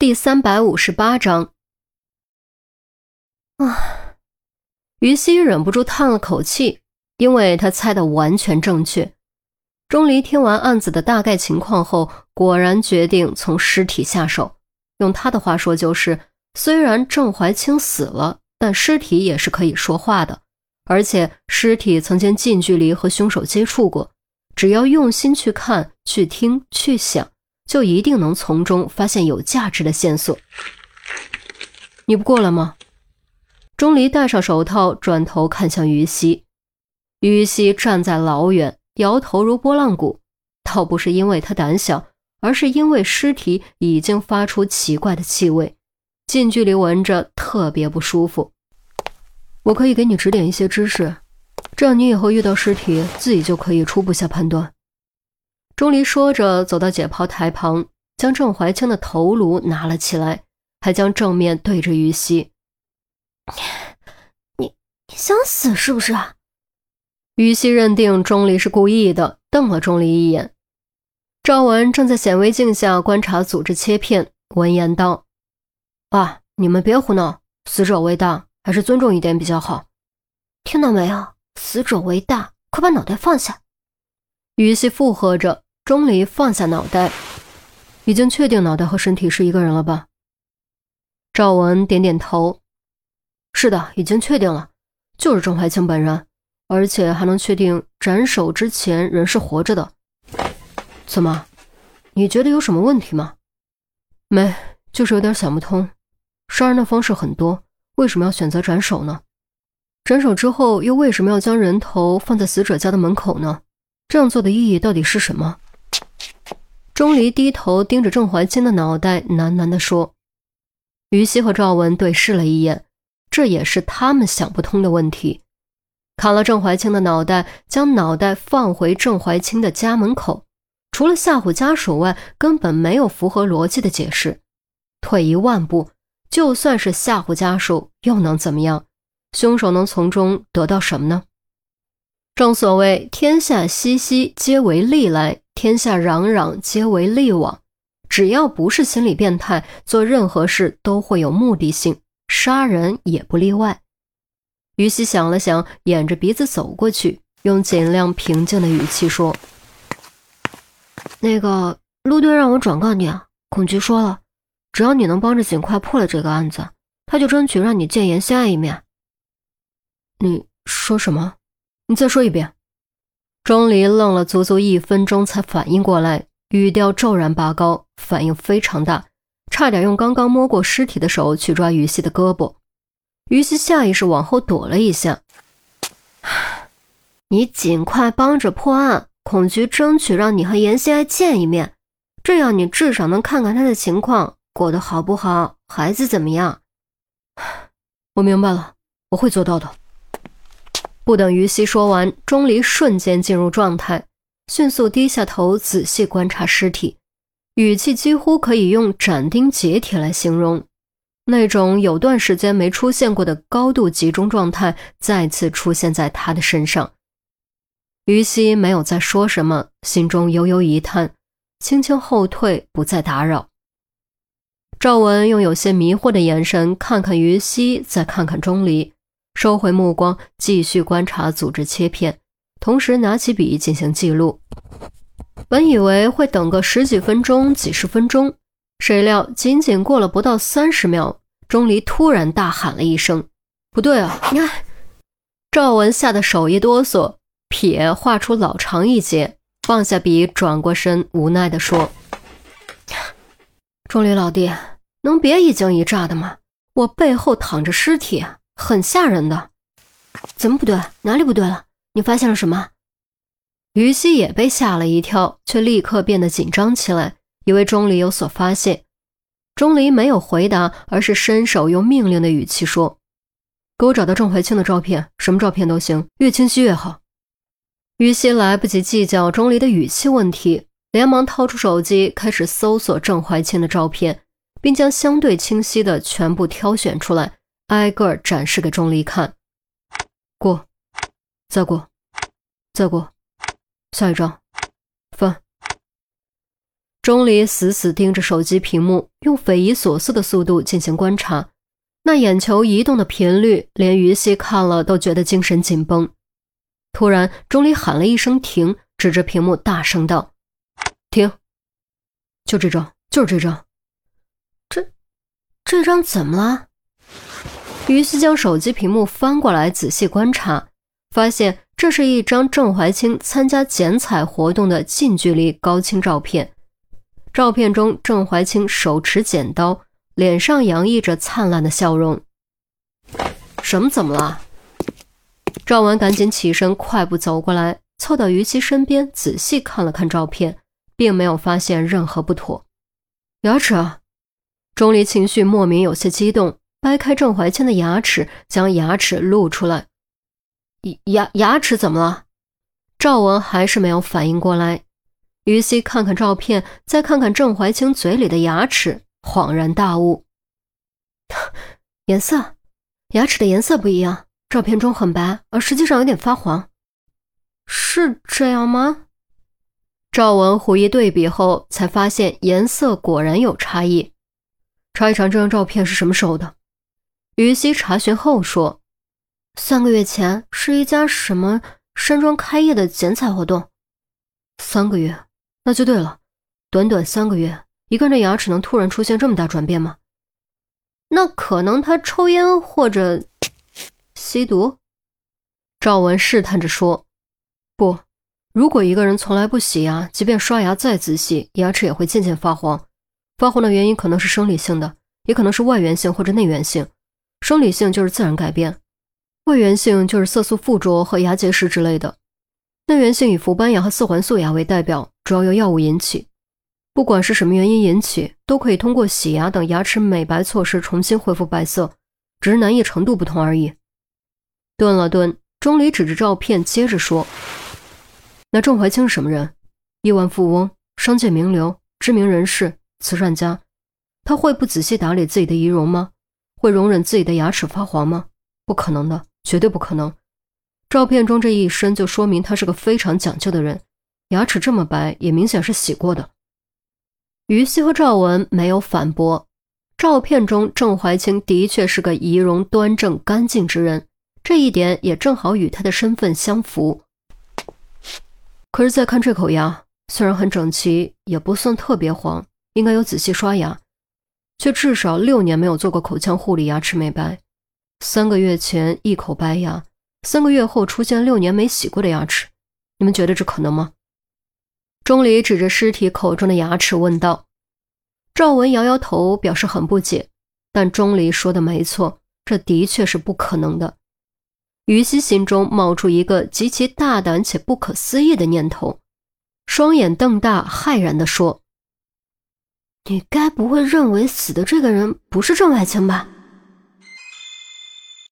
第三百五十八章。啊，于西忍不住叹了口气，因为他猜的完全正确。钟离听完案子的大概情况后，果然决定从尸体下手。用他的话说，就是虽然郑怀清死了，但尸体也是可以说话的，而且尸体曾经近距离和凶手接触过。只要用心去看、去听、去想，就一定能从中发现有价值的线索。你不过来吗？钟离戴上手套，转头看向于西。于西站在老远，摇头如拨浪鼓。倒不是因为他胆小，而是因为尸体已经发出奇怪的气味，近距离闻着特别不舒服。我可以给你指点一些知识。这样，你以后遇到尸体，自己就可以初步下判断。钟离说着，走到解剖台旁，将郑怀清的头颅拿了起来，还将正面对着于西。你你想死是不是？于西认定钟离是故意的，瞪了钟离一眼。赵文正在显微镜下观察组织切片，闻言道：“啊，你们别胡闹，死者为大，还是尊重一点比较好。听到没有？”死者为大，快把脑袋放下！于西附和着。钟离放下脑袋，已经确定脑袋和身体是一个人了吧？赵文点点头，是的，已经确定了，就是郑怀清本人，而且还能确定斩首之前人是活着的。怎么？你觉得有什么问题吗？没，就是有点想不通。杀人的方式很多，为什么要选择斩首呢？斩首之后，又为什么要将人头放在死者家的门口呢？这样做的意义到底是什么？钟离低头盯着郑怀清的脑袋，喃喃地说：“于西和赵文对视了一眼，这也是他们想不通的问题。砍了郑怀清的脑袋，将脑袋放回郑怀清的家门口，除了吓唬家属外，根本没有符合逻辑的解释。退一万步，就算是吓唬家属，又能怎么样？”凶手能从中得到什么呢？正所谓“天下熙熙，皆为利来；天下攘攘，皆为利往。”只要不是心理变态，做任何事都会有目的性，杀人也不例外。于西想了想，掩着鼻子走过去，用尽量平静的语气说：“那个陆队让我转告你啊，孔局说了，只要你能帮着尽快破了这个案子，他就争取让你见严心爱一面。”你说什么？你再说一遍。钟离愣了足足一分钟，才反应过来，语调骤然拔高，反应非常大，差点用刚刚摸过尸体的手去抓于西的胳膊。于西下意识往后躲了一下。你尽快帮着破案，孔局争取让你和严希爱见一面，这样你至少能看看他的情况过得好不好，孩子怎么样。我明白了，我会做到的。不等于西说完，钟离瞬间进入状态，迅速低下头，仔细观察尸体，语气几乎可以用斩钉截铁来形容。那种有段时间没出现过的高度集中状态再次出现在他的身上。于西没有再说什么，心中悠悠一叹，轻轻后退，不再打扰。赵文用有些迷惑的眼神看看于西，再看看钟离。收回目光，继续观察组织切片，同时拿起笔进行记录。本以为会等个十几分钟、几十分钟，谁料仅仅过了不到三十秒，钟离突然大喊了一声：“不对啊！”你看，赵文吓得手一哆嗦，撇画出老长一截，放下笔，转过身，无奈地说：“钟离老弟，能别一惊一乍的吗？我背后躺着尸体。”很吓人的，怎么不对？哪里不对了？你发现了什么？于西也被吓了一跳，却立刻变得紧张起来，以为钟离有所发现。钟离没有回答，而是伸手用命令的语气说：“给我找到郑怀清的照片，什么照片都行，越清晰越好。”于西来不及计较钟离的语气问题，连忙掏出手机，开始搜索郑怀清的照片，并将相对清晰的全部挑选出来。挨个展示给钟离看，过，再过，再过，下一张，翻。钟离死死盯着手机屏幕，用匪夷所思的速度进行观察。那眼球移动的频率，连于西看了都觉得精神紧绷。突然，钟离喊了一声“停”，指着屏幕大声道：“停！就这张，就是这张。这，这张怎么了？”于西将手机屏幕翻过来仔细观察，发现这是一张郑怀清参加剪彩活动的近距离高清照片。照片中，郑怀清手持剪刀。脸上洋溢着灿烂的笑容。什么？怎么了？赵文赶紧起身，快步走过来，凑到于西身边，仔细看了看照片，并没有发现任何不妥。牙齿啊！钟离情绪莫名有些激动，掰开郑怀谦的牙齿，将牙齿露出来。牙牙齿怎么了？赵文还是没有反应过来。于西看看照片，再看看郑怀清嘴里的牙齿。恍然大悟，颜色，牙齿的颜色不一样。照片中很白，而实际上有点发黄，是这样吗？赵文虎一对比后，才发现颜色果然有差异。查一查这张照片是什么时候的？于西查询后说，三个月前是一家什么山庄开业的剪彩活动。三个月，那就对了，短短三个月。一个人的牙齿能突然出现这么大转变吗？那可能他抽烟或者吸毒。赵文试探着说：“不，如果一个人从来不洗牙，即便刷牙再仔细，牙齿也会渐渐发黄。发黄的原因可能是生理性的，也可能是外源性或者内源性。生理性就是自然改变，外源性就是色素附着和牙结石之类的。内源性以氟斑牙和四环素牙为代表，主要由药物引起。”不管是什么原因引起，都可以通过洗牙等牙齿美白措施重新恢复白色，只是难易程度不同而已。顿了顿，钟离指着照片，接着说：“那郑怀清是什么人？亿万富翁、商界名流、知名人士、慈善家，他会不仔细打理自己的仪容吗？会容忍自己的牙齿发黄吗？不可能的，绝对不可能。照片中这一身就说明他是个非常讲究的人，牙齿这么白，也明显是洗过的。”于西和赵文没有反驳，照片中郑怀清的确是个仪容端正、干净之人，这一点也正好与他的身份相符。可是再看这口牙，虽然很整齐，也不算特别黄，应该有仔细刷牙，却至少六年没有做过口腔护理、牙齿美白。三个月前一口白牙，三个月后出现六年没洗过的牙齿，你们觉得这可能吗？钟离指着尸体口中的牙齿问道：“赵文摇摇头，表示很不解。但钟离说的没错，这的确是不可能的。”于西心中冒出一个极其大胆且不可思议的念头，双眼瞪大，骇然地说：“你该不会认为死的这个人不是郑外清吧？”